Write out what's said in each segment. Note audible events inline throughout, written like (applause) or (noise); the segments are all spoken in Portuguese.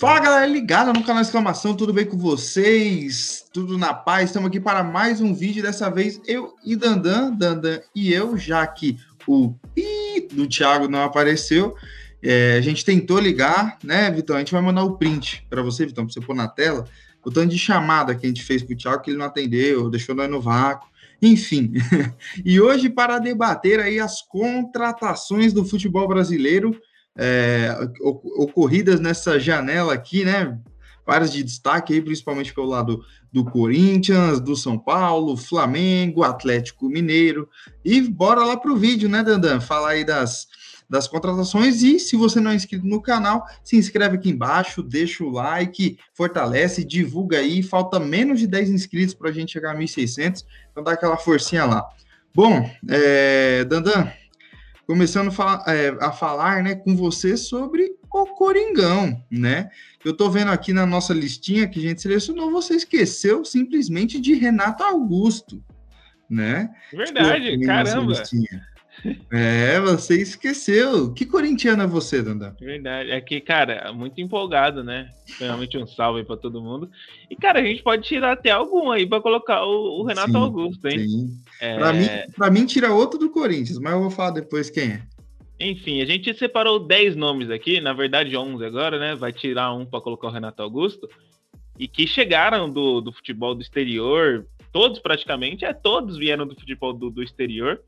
Fala galera ligada no canal Exclamação, tudo bem com vocês? Tudo na paz? Estamos aqui para mais um vídeo, dessa vez eu e Dandan, Dandan e eu, já que o pi do Thiago não apareceu, é, a gente tentou ligar, né, Vitão? A gente vai mandar o print para você, Vitão, para você pôr na tela, o tanto de chamada que a gente fez para o Thiago, que ele não atendeu, deixou nós no vácuo, enfim. (laughs) e hoje, para debater aí as contratações do futebol brasileiro, é, ocorridas nessa janela aqui, né? Várias de destaque aí, principalmente pelo lado do Corinthians, do São Paulo, Flamengo, Atlético Mineiro. E bora lá pro vídeo, né, Dandan? Falar aí das, das contratações. E se você não é inscrito no canal, se inscreve aqui embaixo, deixa o like, fortalece, divulga aí. Falta menos de 10 inscritos para a gente chegar a 1.600, então dá aquela forcinha lá. Bom, é, Dandan, começando a falar, é, a falar né, com você sobre o Coringão, né? Eu tô vendo aqui na nossa listinha que a gente selecionou, você esqueceu simplesmente de Renato Augusto, né? Verdade, caramba. É, você esqueceu. Que corintiano é você, Dandan? Verdade. É que, cara, muito empolgado, né? Realmente um salve aí pra todo mundo. E, cara, a gente pode tirar até algum aí pra colocar o, o Renato sim, Augusto, hein? Sim. É... Pra, mim, pra mim, tira outro do Corinthians, mas eu vou falar depois quem é. Enfim, a gente separou 10 nomes aqui, na verdade 11 agora, né? Vai tirar um para colocar o Renato Augusto. E que chegaram do, do futebol do exterior, todos praticamente, é todos vieram do futebol do, do exterior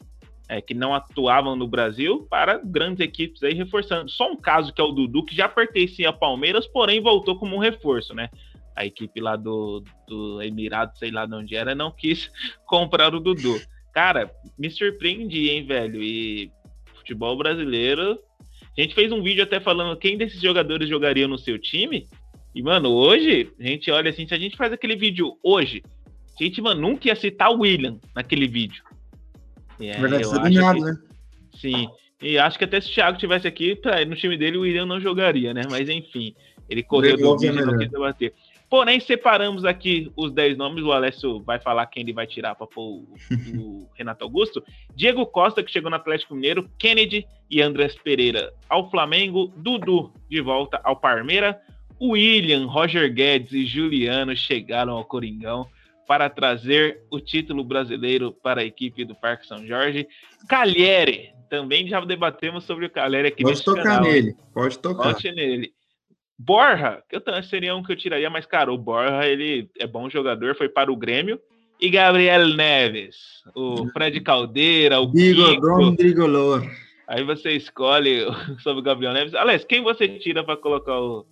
é, que não atuavam no Brasil para grandes equipes aí reforçando. Só um caso que é o Dudu, que já pertencia ao Palmeiras, porém voltou como um reforço, né? A equipe lá do, do Emirado, sei lá de onde era, não quis (laughs) comprar o Dudu. Cara, me surpreendi, hein, velho? E futebol brasileiro. A gente fez um vídeo até falando quem desses jogadores jogaria no seu time. E, mano, hoje, a gente olha assim, se a gente faz aquele vídeo hoje, a gente, mano, nunca ia citar o William naquele vídeo. É, Verdade, eu acho que, né? Sim. E acho que até se o Thiago tivesse aqui, pra, no time dele o William não jogaria, né? Mas enfim, ele correu do vídeo e não quis debater. Porém, separamos aqui os 10 nomes. O Alessio vai falar quem ele vai tirar para pôr o, o (laughs) Renato Augusto. Diego Costa, que chegou no Atlético Mineiro. Kennedy e Andrés Pereira ao Flamengo. Dudu de volta ao Parmeira. William, Roger Guedes e Juliano chegaram ao Coringão para trazer o título brasileiro para a equipe do Parque São Jorge. Calheri, também já debatemos sobre o Calheri aqui Pode tocar canal. nele, pode tocar. Pode nele. Borra, que eu seria um que eu tiraria, mas, cara, o Borra, ele é bom jogador, foi para o Grêmio. E Gabriel Neves, o Fred Caldeira, o Trigolor. Aí você escolhe (laughs) sobre o Gabriel Neves. Aliás, quem você tira para colocar o...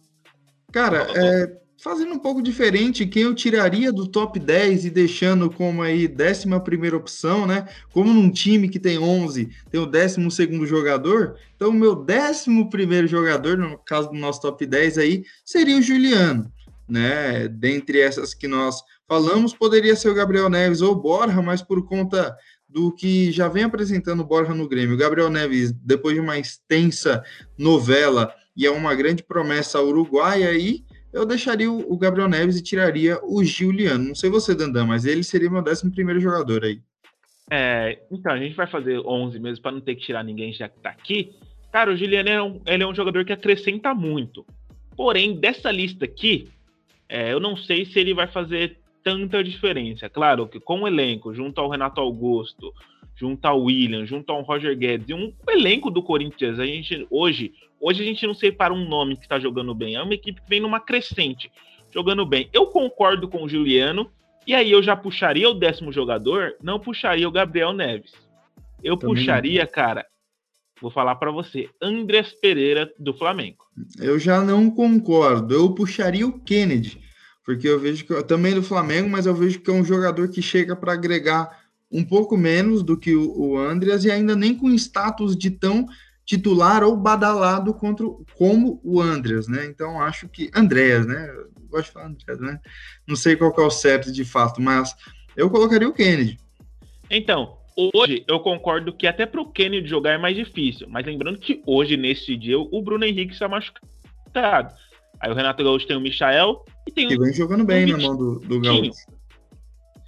Cara, é fazendo um pouco diferente, quem eu tiraria do top 10 e deixando como aí décima primeira opção, né? Como num time que tem 11, tem o décimo segundo jogador, então o meu décimo primeiro jogador, no caso do nosso top 10 aí, seria o Juliano, né? Dentre essas que nós falamos, poderia ser o Gabriel Neves ou Borja, mas por conta do que já vem apresentando o Borja no Grêmio. O Gabriel Neves, depois de uma extensa novela e é uma grande promessa uruguaia aí, eu deixaria o Gabriel Neves e tiraria o Juliano. Não sei você, Dandan, mas ele seria meu 11 primeiro jogador aí. É, então, a gente vai fazer 11 mesmo para não ter que tirar ninguém já que tá aqui. Cara, o Juliano é um, ele é um jogador que acrescenta muito. Porém, dessa lista aqui, é, eu não sei se ele vai fazer tanta diferença. Claro que com o elenco, junto ao Renato Augusto, junto ao William, junto ao Roger Guedes e um elenco do Corinthians, a gente hoje Hoje a gente não separa um nome que está jogando bem, é uma equipe que vem numa crescente, jogando bem. Eu concordo com o Juliano, e aí eu já puxaria o décimo jogador, não puxaria o Gabriel Neves. Eu Também puxaria, cara, vou falar para você, Andrés Pereira do Flamengo. Eu já não concordo, eu puxaria o Kennedy, porque eu vejo que também do Flamengo, mas eu vejo que é um jogador que chega para agregar um pouco menos do que o, o Andreas e ainda nem com status de tão titular ou badalado contra, como o Andreas, né? Então acho que Andreas, né? Eu gosto de falar Andreas, né? Não sei qual é o certo de fato, mas eu colocaria o Kennedy. Então, hoje eu concordo que até para o Kennedy jogar é mais difícil, mas lembrando que hoje, nesse dia, o Bruno Henrique está machucado. Aí o Renato Gaúcho tem o Michael e tem que o. vem jogando bem na mão do, do Gaúcho.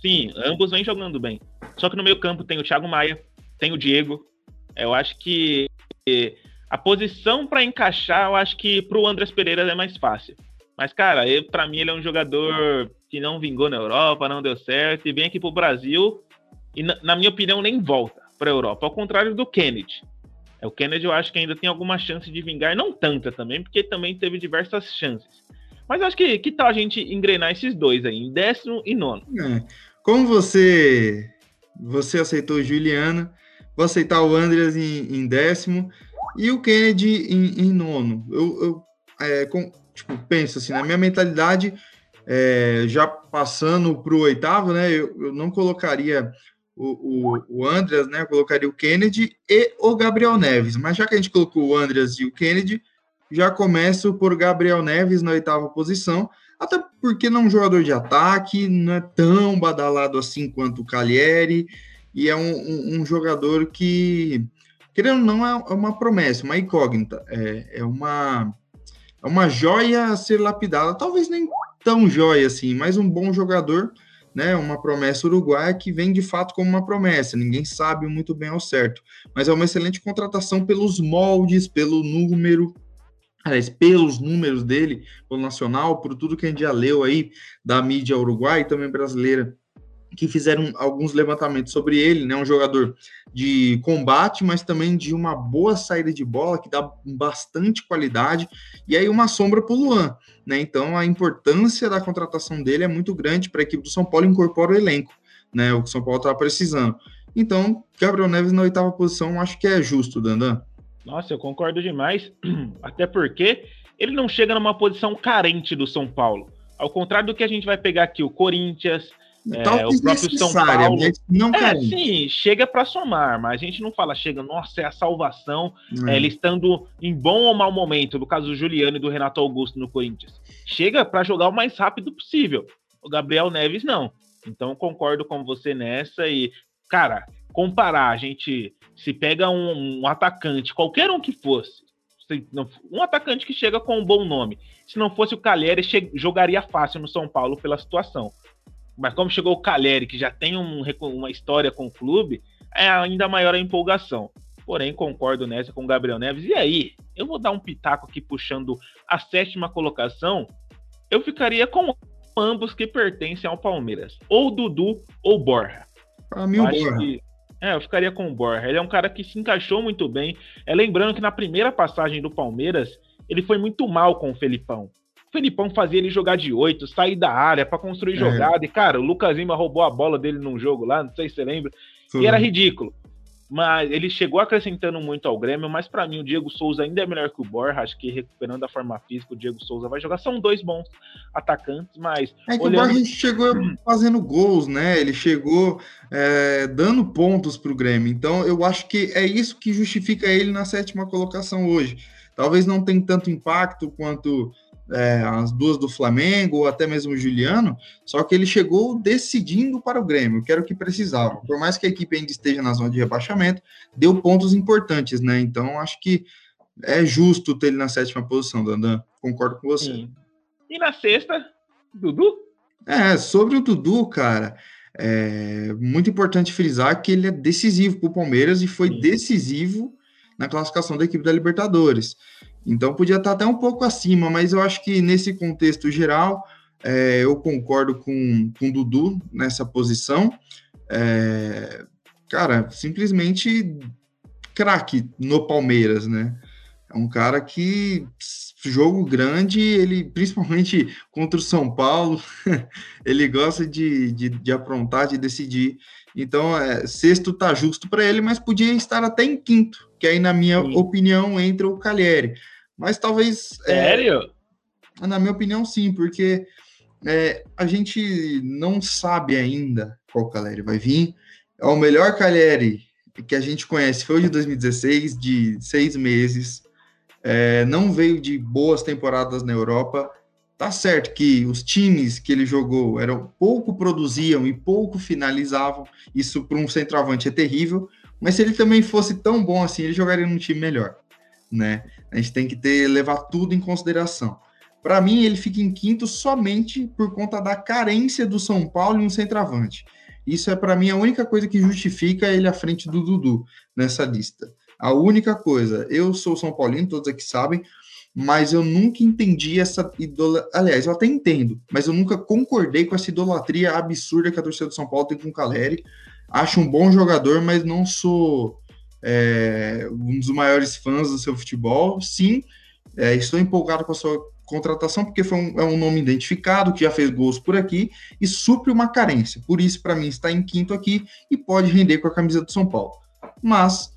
Sim, ambos vêm jogando bem. Só que no meio campo tem o Thiago Maia, tem o Diego, Eu acho que a posição para encaixar, eu acho que para o Andrés Pereira é mais fácil. Mas, cara, para mim ele é um jogador que não vingou na Europa, não deu certo, e vem aqui pro Brasil e, na, na minha opinião, nem volta para a Europa. Ao contrário do Kennedy. É, o Kennedy eu acho que ainda tem alguma chance de vingar, não tanta também, porque também teve diversas chances. Mas acho que que tal a gente engrenar esses dois aí, em décimo e nono? É. Como você você aceitou o Juliana, vou aceitar o Andreas em, em décimo e o Kennedy em, em nono. Eu, eu é, com, tipo, penso assim, na minha mentalidade, é, já passando para o oitavo, né? Eu, eu não colocaria o, o, o Andreas, né? Eu colocaria o Kennedy e o Gabriel Neves. Mas já que a gente colocou o Andreas e o Kennedy, já começo por Gabriel Neves na oitava posição, até porque não é um jogador de ataque, não é tão badalado assim quanto o Cagliari, e é um, um, um jogador que, querendo ou não, é uma promessa, uma incógnita, é, é uma é uma joia a ser lapidada, talvez nem tão joia assim, mas um bom jogador, né? Uma promessa uruguaia que vem de fato como uma promessa, ninguém sabe muito bem ao certo, mas é uma excelente contratação pelos moldes, pelo número, aliás, pelos números dele, pelo nacional, por tudo que a gente já leu aí da mídia uruguaia e também brasileira que fizeram alguns levantamentos sobre ele, né? Um jogador de combate, mas também de uma boa saída de bola, que dá bastante qualidade, e aí uma sombra para o Luan, né? Então a importância da contratação dele é muito grande para a equipe do São Paulo incorporar o elenco, né? O que o São Paulo estava precisando. Então, Gabriel Neves na oitava posição, acho que é justo, Dandan. Nossa, eu concordo demais, (clears throat) até porque ele não chega numa posição carente do São Paulo. Ao contrário do que a gente vai pegar aqui, o Corinthians, é, o próprio São Paulo. Não é, sim, chega para somar, mas a gente não fala, chega, nossa, é a salvação, é. ele estando em bom ou mau momento, no caso do Juliano e do Renato Augusto no Corinthians. Chega para jogar o mais rápido possível. O Gabriel Neves não. Então concordo com você nessa e, cara, comparar, a gente se pega um, um atacante, qualquer um que fosse, um atacante que chega com um bom nome. Se não fosse o Calheri, jogaria fácil no São Paulo pela situação. Mas como chegou o Caleri, que já tem um, uma história com o clube, é ainda maior a empolgação. Porém, concordo nessa com o Gabriel Neves. E aí, eu vou dar um pitaco aqui puxando a sétima colocação. Eu ficaria com ambos que pertencem ao Palmeiras. Ou Dudu ou Borja. Para mim, o Borja. Que, é, eu ficaria com o Borja. Ele é um cara que se encaixou muito bem. É lembrando que na primeira passagem do Palmeiras, ele foi muito mal com o Felipão. O Felipão fazia ele jogar de oito, sair da área para construir é. jogada. E, cara, o Lucas Lima roubou a bola dele num jogo lá, não sei se você lembra. E era ridículo. Mas ele chegou acrescentando muito ao Grêmio, mas para mim o Diego Souza ainda é melhor que o Borja. Acho que recuperando a forma física, o Diego Souza vai jogar. São dois bons atacantes, mas. É que olhando... o Borja chegou fazendo gols, né? Ele chegou é, dando pontos para o Grêmio. Então eu acho que é isso que justifica ele na sétima colocação hoje. Talvez não tenha tanto impacto quanto é, as duas do Flamengo, ou até mesmo o Juliano, só que ele chegou decidindo para o Grêmio, que era o que precisava. Por mais que a equipe ainda esteja na zona de rebaixamento, deu pontos importantes, né? Então, acho que é justo ter ele na sétima posição, Dandan. Concordo com você. Sim. E na sexta, Dudu? É, sobre o Dudu, cara, é muito importante frisar que ele é decisivo para o Palmeiras e foi Sim. decisivo na classificação da equipe da Libertadores. Então podia estar até um pouco acima, mas eu acho que nesse contexto geral é, eu concordo com, com o Dudu nessa posição. É, cara, simplesmente craque no Palmeiras, né? É um cara que jogo grande, ele principalmente contra o São Paulo, (laughs) ele gosta de, de, de aprontar, de decidir. Então, é, sexto tá justo para ele, mas podia estar até em quinto, que aí, na minha sim. opinião, entra o Calheri. Mas talvez. É, Sério? É, na minha opinião, sim, porque é, a gente não sabe ainda qual Caleri vai vir. É o melhor Caleri que a gente conhece foi o de 2016, de seis meses. É, não veio de boas temporadas na Europa. Tá certo que os times que ele jogou eram pouco produziam e pouco finalizavam. Isso para um centroavante é terrível. Mas se ele também fosse tão bom assim, ele jogaria num time melhor, né? A gente tem que ter levar tudo em consideração. Para mim, ele fica em quinto somente por conta da carência do São Paulo em um centroavante. Isso é para mim a única coisa que justifica ele à frente do Dudu nessa lista. A única coisa. Eu sou São Paulino, todos aqui sabem, mas eu nunca entendi essa idolatria. Aliás, eu até entendo, mas eu nunca concordei com essa idolatria absurda que a torcida do São Paulo tem com o Caleri. Acho um bom jogador, mas não sou é, um dos maiores fãs do seu futebol. Sim, é, estou empolgado com a sua contratação, porque foi um, é um nome identificado, que já fez gols por aqui e supre uma carência. Por isso, para mim, está em quinto aqui e pode render com a camisa do São Paulo. Mas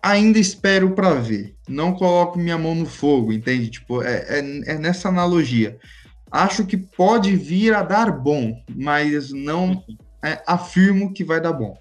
ainda espero para ver. Não coloco minha mão no fogo, entende? Tipo, é, é, é, nessa analogia. Acho que pode vir a dar bom, mas não é, afirmo que vai dar bom.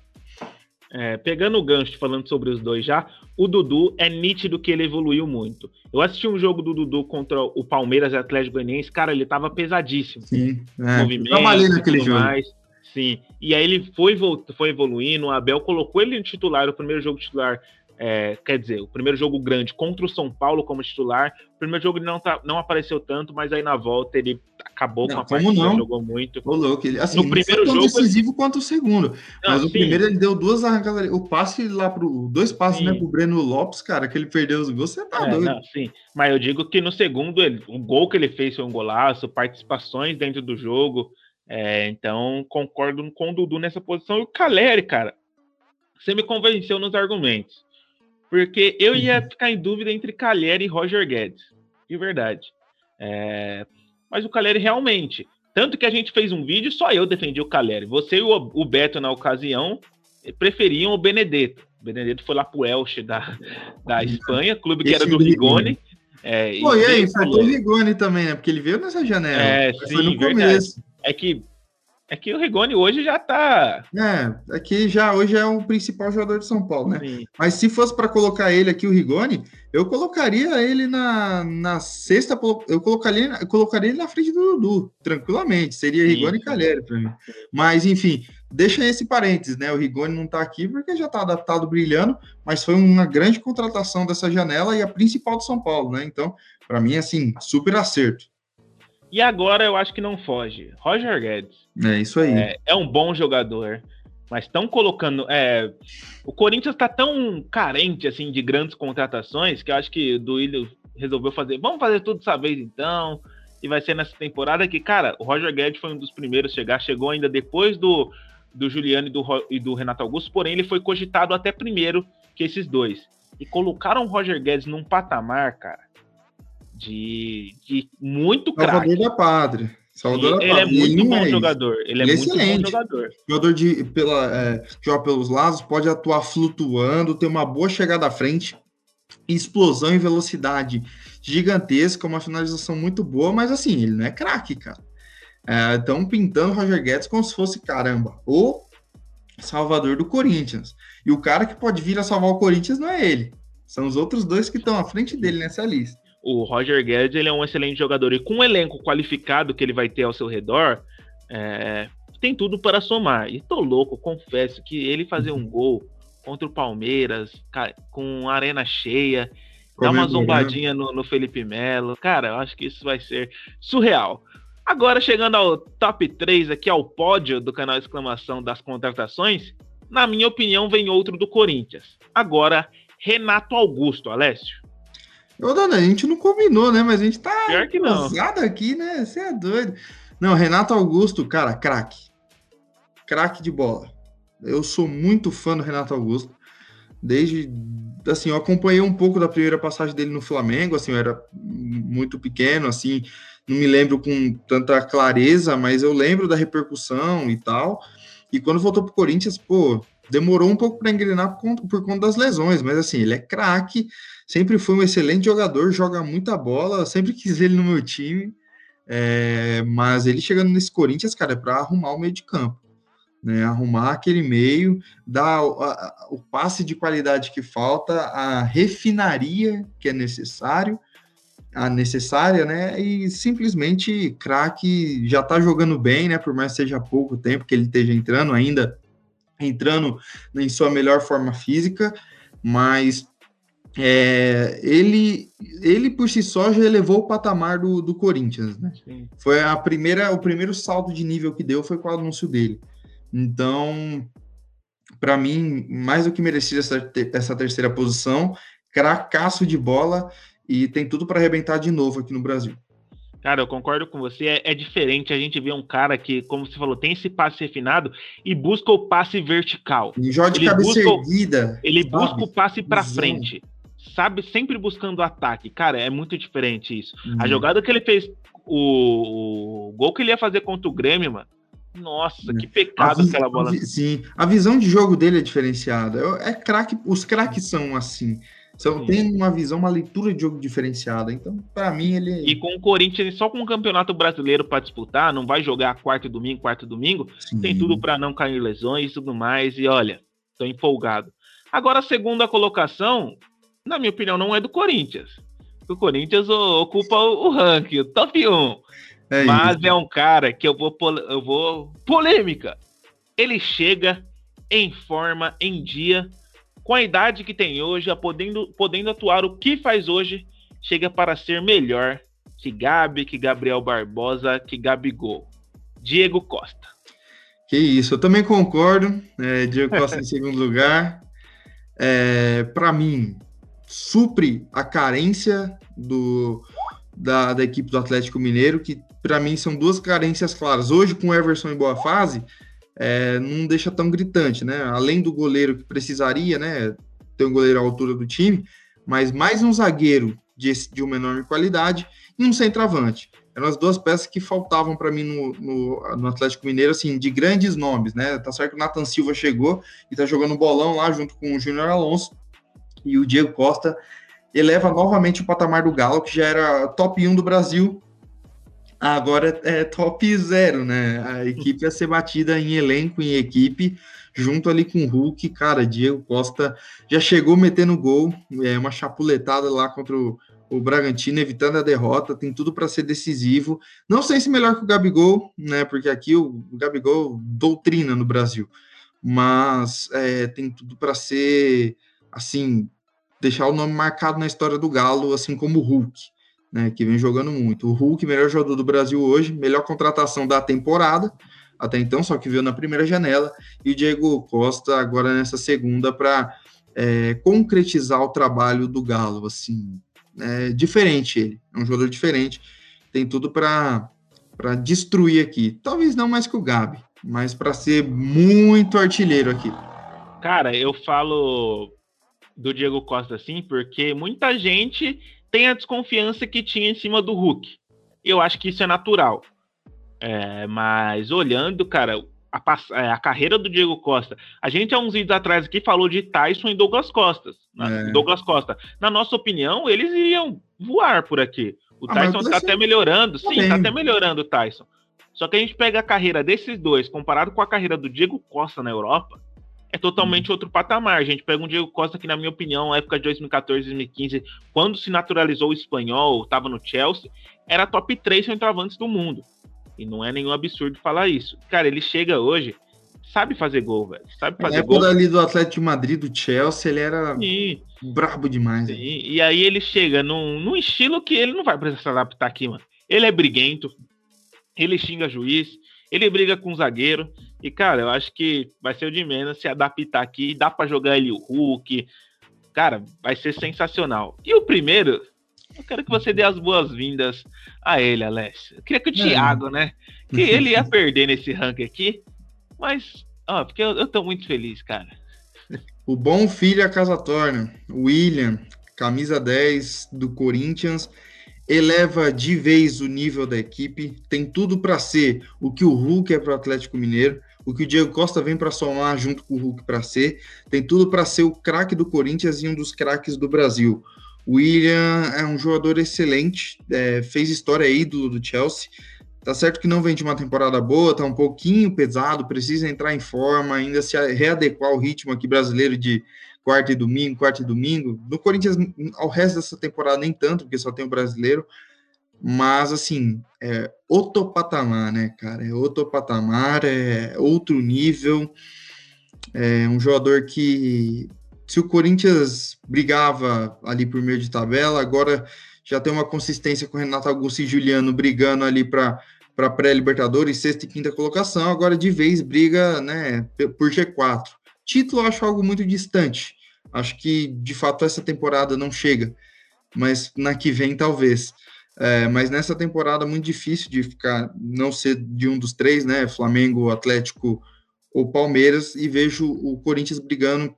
É, pegando o gancho, falando sobre os dois já, o Dudu é nítido que ele evoluiu muito. Eu assisti um jogo do Dudu contra o Palmeiras e Atlético Goianiense, cara, ele tava pesadíssimo. Sim, é. movimento, trabalhei naquele jogo. Mais. Sim, e aí ele foi, foi evoluindo, o Abel colocou ele no titular, o primeiro jogo titular é, quer dizer, o primeiro jogo grande contra o São Paulo como titular. O primeiro jogo ele não, tá, não apareceu tanto, mas aí na volta ele acabou não, com a partida, não? jogou muito. Ô, louco, ele, assim, no primeiro jogo decisivo ele... quanto o segundo. Não, mas o primeiro ele deu duas arrancadas, o passe lá pro dois passes, sim. né, pro Breno Lopes, cara, que ele perdeu os gols, você tá é, doido. Não, sim, mas eu digo que no segundo ele, o gol que ele fez foi um golaço, participações dentro do jogo. É, então concordo com o Dudu nessa posição e o Caleri, cara. Você me convenceu nos argumentos. Porque eu ia uhum. ficar em dúvida entre Caleri e Roger Guedes. De verdade. É... Mas o Caleri realmente. Tanto que a gente fez um vídeo, só eu defendi o Caleri. Você e o Beto, na ocasião, preferiam o Benedetto. O Benedetto foi lá pro Elche da, da Espanha, clube que Esse era do Rigoni. É, Pô, e aí, faltou o Rigoni também, né? Porque ele veio nessa janela. É, sim, foi no verdade. começo. É que é que o Rigoni hoje já tá. É, aqui é já hoje é o principal jogador de São Paulo, né? Sim. Mas se fosse para colocar ele aqui, o Rigoni, eu colocaria ele na, na sexta, eu colocaria, eu colocaria ele na frente do Dudu, tranquilamente. Seria Rigoni e Calheri para mim. Mas, enfim, deixa esse parênteses, né? O Rigoni não tá aqui porque já tá adaptado brilhando, mas foi uma grande contratação dessa janela e a principal do São Paulo, né? Então, para mim, assim, super acerto. E agora eu acho que não foge. Roger Guedes. É isso aí. É, é um bom jogador, mas estão colocando. É, o Corinthians está tão carente assim de grandes contratações que eu acho que o Duílio resolveu fazer. Vamos fazer tudo dessa vez então. E vai ser nessa temporada que, cara, o Roger Guedes foi um dos primeiros a chegar, chegou ainda depois do, do Juliano e do, e do Renato Augusto, porém ele foi cogitado até primeiro que esses dois. E colocaram o Roger Guedes num patamar, cara, de, de muito craque. Salvador da Pátria. Salvador ele, da Pátria. é muito ele bom é jogador. Ele, é, é muito excelente. bom jogador. Jogador de pela, é, joga pelos lados, pode atuar flutuando, tem uma boa chegada à frente, explosão e velocidade gigantesca, uma finalização muito boa, mas assim, ele não é craque, cara. Estão é, pintando o Roger Guedes como se fosse, caramba, o salvador do Corinthians. E o cara que pode vir a salvar o Corinthians não é ele. São os outros dois que estão à frente dele nessa lista o Roger Guedes ele é um excelente jogador e com o elenco qualificado que ele vai ter ao seu redor, é, tem tudo para somar. E tô louco, confesso que ele fazer um gol contra o Palmeiras, com arena cheia, dar uma zombadinha no, no Felipe Melo, cara, eu acho que isso vai ser surreal. Agora, chegando ao top 3 aqui, ao pódio do canal Exclamação das contratações, na minha opinião, vem outro do Corinthians. Agora, Renato Augusto, Alessio. Ô, dona, a gente não combinou, né? Mas a gente tá Pior que não. aqui, né? Você é doido. Não, Renato Augusto, cara, craque. Craque de bola. Eu sou muito fã do Renato Augusto. Desde, assim, eu acompanhei um pouco da primeira passagem dele no Flamengo, assim, eu era muito pequeno, assim, não me lembro com tanta clareza, mas eu lembro da repercussão e tal. E quando voltou pro Corinthians, pô, demorou um pouco para engrenar por conta, por conta das lesões, mas assim, ele é craque, sempre foi um excelente jogador, joga muita bola, sempre quis ele no meu time, é, mas ele chegando nesse Corinthians, cara, é para arrumar o meio de campo, né? Arrumar aquele meio, dar o, a, o passe de qualidade que falta, a refinaria que é necessário, a necessária, né? E simplesmente craque já tá jogando bem, né? Por mais que seja pouco tempo que ele esteja entrando ainda, entrando em sua melhor forma física, mas é, ele, ele por si só já elevou o patamar do, do Corinthians, né? Sim. Foi a primeira, o primeiro salto de nível que deu foi com o anúncio dele. Então, para mim, mais do que merecia essa, essa terceira posição, cracaço de bola e tem tudo para arrebentar de novo aqui no Brasil. Cara, eu concordo com você. É, é, diferente a gente ver um cara que, como você falou, tem esse passe refinado e busca o passe vertical. E joga de ele cabeça busca, erguida. Ele sabe? busca o passe para frente. Sabe, sempre buscando o ataque. Cara, é muito diferente isso. Uhum. A jogada que ele fez, o, o, gol que ele ia fazer contra o Grêmio, mano. Nossa, que pecado aquela bola. sim, a visão de jogo dele é diferenciada. É craque, os craques são assim. São, tem uma visão, uma leitura de jogo diferenciada. Então, para mim, ele. É e com o Corinthians, só com o Campeonato Brasileiro para disputar, não vai jogar quarto e domingo, quarto e domingo. Sim. Tem tudo para não cair lesões e tudo mais. E olha, tô empolgado. Agora, a segunda colocação, na minha opinião, não é do Corinthians. O Corinthians ocupa o, ranking, o top 1. É Mas isso. é um cara que eu vou, eu vou. Polêmica! Ele chega em forma, em dia com a idade que tem hoje, podendo, podendo atuar o que faz hoje, chega para ser melhor que Gabi, que Gabriel Barbosa, que Gabigol. Diego Costa. Que isso, eu também concordo. É, Diego Costa em (laughs) segundo lugar. É, para mim, supre a carência do, da, da, equipe do Atlético Mineiro, que para mim são duas carências claras. Hoje, com o Everson em boa fase, é, não deixa tão gritante, né? Além do goleiro que precisaria, né? Ter um goleiro à altura do time, mas mais um zagueiro de, de uma enorme qualidade e um centroavante. Eram as duas peças que faltavam para mim no, no, no, Atlético Mineiro, assim, de grandes nomes, né? Tá certo que o Nathan Silva chegou e tá jogando bolão lá junto com o Júnior Alonso e o Diego Costa eleva novamente o patamar do Galo, que já era top 1 do Brasil agora é top zero, né? A equipe ia ser batida em elenco, em equipe, junto ali com o Hulk. Cara, Diego Costa já chegou metendo gol, é uma chapuletada lá contra o, o Bragantino, evitando a derrota, tem tudo para ser decisivo. Não sei se melhor que o Gabigol, né? Porque aqui o, o Gabigol doutrina no Brasil, mas é, tem tudo para ser assim. Deixar o nome marcado na história do Galo, assim como o Hulk né, que vem jogando muito. O Hulk, melhor jogador do Brasil hoje, melhor contratação da temporada, até então, só que veio na primeira janela, e o Diego Costa agora nessa segunda para é, concretizar o trabalho do Galo, assim, é diferente ele, é um jogador diferente, tem tudo para destruir aqui, talvez não mais que o Gabi, mas para ser muito artilheiro aqui. Cara, eu falo do Diego Costa assim, porque muita gente tem a desconfiança que tinha em cima do Hulk. Eu acho que isso é natural. É, mas olhando, cara, a, é, a, carreira do Diego Costa. A gente há uns vídeos atrás aqui falou de Tyson e Douglas Costa. É. Douglas Costa. Na nossa opinião, eles iriam voar por aqui. O ah, Tyson está até melhorando. Sim, está até melhorando o Tyson. Só que a gente pega a carreira desses dois, comparado com a carreira do Diego Costa na Europa, é totalmente outro patamar. A gente pega um Diego Costa que, na minha opinião, na época de 2014, 2015, quando se naturalizou o espanhol, estava no Chelsea, era top 3 centroavantes do mundo. E não é nenhum absurdo falar isso. Cara, ele chega hoje, sabe fazer gol, velho. Sabe fazer gol. ali do Atlético de Madrid, do Chelsea, ele era Sim. brabo demais. Sim. E aí ele chega num, num estilo que ele não vai precisar se adaptar aqui, mano. Ele é briguento, ele xinga juiz, ele briga com o zagueiro. E, cara, eu acho que vai ser o de menos se adaptar aqui. Dá para jogar ele o Hulk. Cara, vai ser sensacional. E o primeiro, eu quero que você dê as boas-vindas a ele, Alessio. Eu queria que o é. Thiago, né? Que (laughs) ele ia perder nesse ranking aqui. Mas, ó, porque eu, eu tô muito feliz, cara. O bom filho a casa torna. William, camisa 10 do Corinthians eleva de vez o nível da equipe, tem tudo para ser o que o Hulk é para o Atlético Mineiro, o que o Diego Costa vem para somar junto com o Hulk para ser, tem tudo para ser o craque do Corinthians e um dos craques do Brasil. O William é um jogador excelente, é, fez história aí do, do Chelsea. Tá certo que não vem de uma temporada boa, tá um pouquinho pesado, precisa entrar em forma, ainda se readequar ao ritmo aqui brasileiro de quarta e domingo, quarta e domingo. No Corinthians, ao resto dessa temporada, nem tanto, porque só tem o brasileiro. Mas, assim, é outro patamar, né, cara? É outro patamar, é outro nível. É um jogador que, se o Corinthians brigava ali por meio de tabela, agora já tem uma consistência com Renato Augusto e Juliano brigando ali para para pré-Libertadores, sexta e quinta colocação, agora de vez briga né, por G4. Título eu acho algo muito distante. Acho que de fato essa temporada não chega, mas na que vem talvez. É, mas nessa temporada muito difícil de ficar, não ser de um dos três, né? Flamengo, Atlético ou Palmeiras, e vejo o Corinthians brigando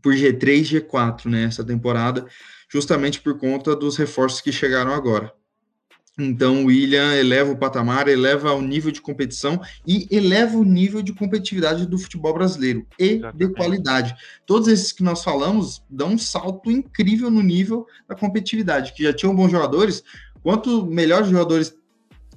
por G3, G4 nessa né, temporada, justamente por conta dos reforços que chegaram agora. Então, o William eleva o patamar, eleva o nível de competição e eleva o nível de competitividade do futebol brasileiro e Exatamente. de qualidade. Todos esses que nós falamos dão um salto incrível no nível da competitividade, que já tinham bons jogadores. Quanto melhores jogadores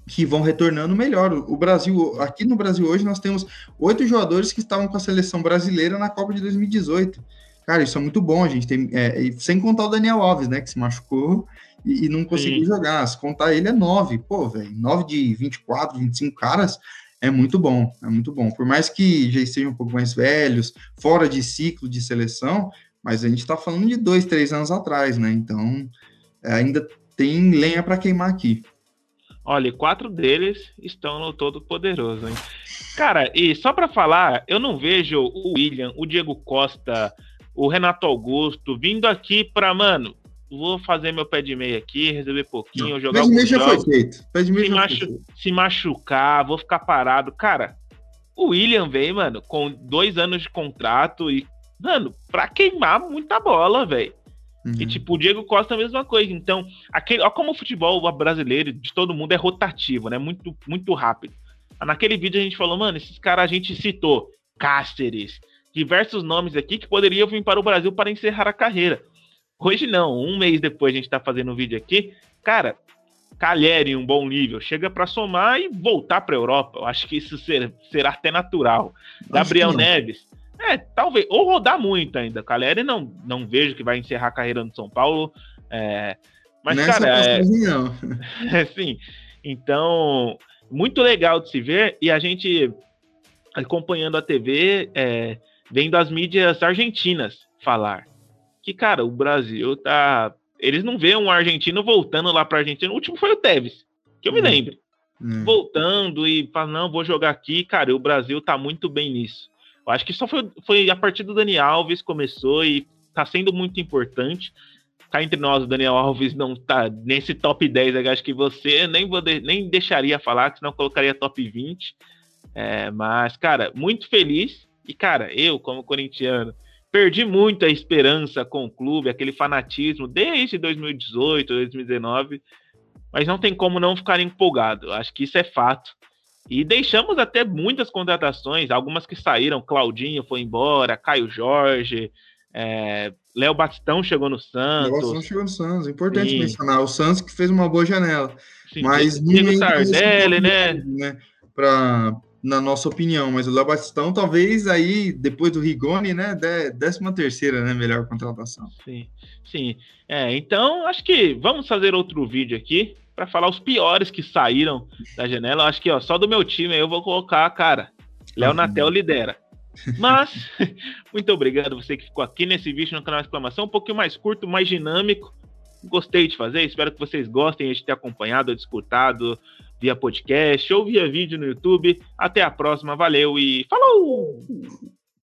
que vão retornando, melhor. O Brasil, aqui no Brasil hoje, nós temos oito jogadores que estavam com a seleção brasileira na Copa de 2018. Cara, isso é muito bom, a gente tem. É, sem contar o Daniel Alves, né? Que se machucou e, e não conseguiu Sim. jogar. Se contar ele é 9. Pô, velho, 9 de 24, 25 caras é muito bom, é muito bom. Por mais que já estejam um pouco mais velhos, fora de ciclo de seleção, mas a gente está falando de dois, três anos atrás, né? Então é, ainda tem lenha para queimar aqui. Olha, quatro deles estão no Todo Poderoso, hein? Cara, e só para falar, eu não vejo o William, o Diego Costa, o Renato Augusto vindo aqui para, mano, vou fazer meu pé de meia aqui, resolver pouquinho, não, jogar pé de meia já foi feito. Pé de meia se, machu feito. se machucar, vou ficar parado. Cara, o William veio, mano, com dois anos de contrato e, mano, pra queimar muita bola, velho. Uhum. E, tipo, o Diego Costa a mesma coisa. Então, aquele, ó como o futebol brasileiro de todo mundo é rotativo, né? Muito, muito rápido. Naquele vídeo a gente falou, mano, esses caras a gente citou Cáceres, diversos nomes aqui que poderiam vir para o Brasil para encerrar a carreira. Hoje não, um mês depois a gente tá fazendo um vídeo aqui. Cara, Calheri em um bom nível, chega para somar e voltar para Europa. Eu acho que isso ser, será até natural. Acho Gabriel Neves, é, talvez, ou rodar muito ainda. Caleri não, não vejo que vai encerrar a carreira no São Paulo. É, mas, Nessa cara, é, não. (laughs) é, sim. Então, muito legal de se ver e a gente acompanhando a TV, é, vendo as mídias argentinas falar que, cara, o Brasil tá. Eles não vêem um argentino voltando lá pra Argentina. O último foi o Tevez, que eu me hum. lembro. Hum. Voltando e falando, não, vou jogar aqui, cara, o Brasil tá muito bem nisso. Eu acho que só foi, foi a partir do Dani Alves começou e tá sendo muito importante. Cá entre nós, o Daniel Alves não tá nesse top 10, eu acho que você nem, vou de, nem deixaria falar, senão colocaria top 20. É, mas, cara, muito feliz. E, cara, eu, como corintiano, perdi muito a esperança com o clube, aquele fanatismo desde 2018, 2019, mas não tem como não ficar empolgado. Acho que isso é fato. E deixamos até muitas contratações, algumas que saíram. Claudinho foi embora, Caio Jorge, é, Léo Bastão chegou no Santos. Léo Bastão chegou no Santos, importante Sim. mencionar. O Santos que fez uma boa janela. Sim, mas Diego Sardelli, né? né? Para na nossa opinião, mas o Léo Batistão talvez aí, depois do Rigoni, né, décima terceira, né, melhor contratação. Sim, sim. É, então, acho que vamos fazer outro vídeo aqui para falar os piores que saíram da janela. Acho que, ó, só do meu time eu vou colocar, cara, Léo uhum. Natel lidera. Mas, (laughs) muito obrigado você que ficou aqui nesse vídeo no canal Exclamação, um pouquinho mais curto, mais dinâmico. Gostei de fazer, espero que vocês gostem de ter acompanhado, escutado, via podcast ou via vídeo no YouTube. Até a próxima, valeu e falou!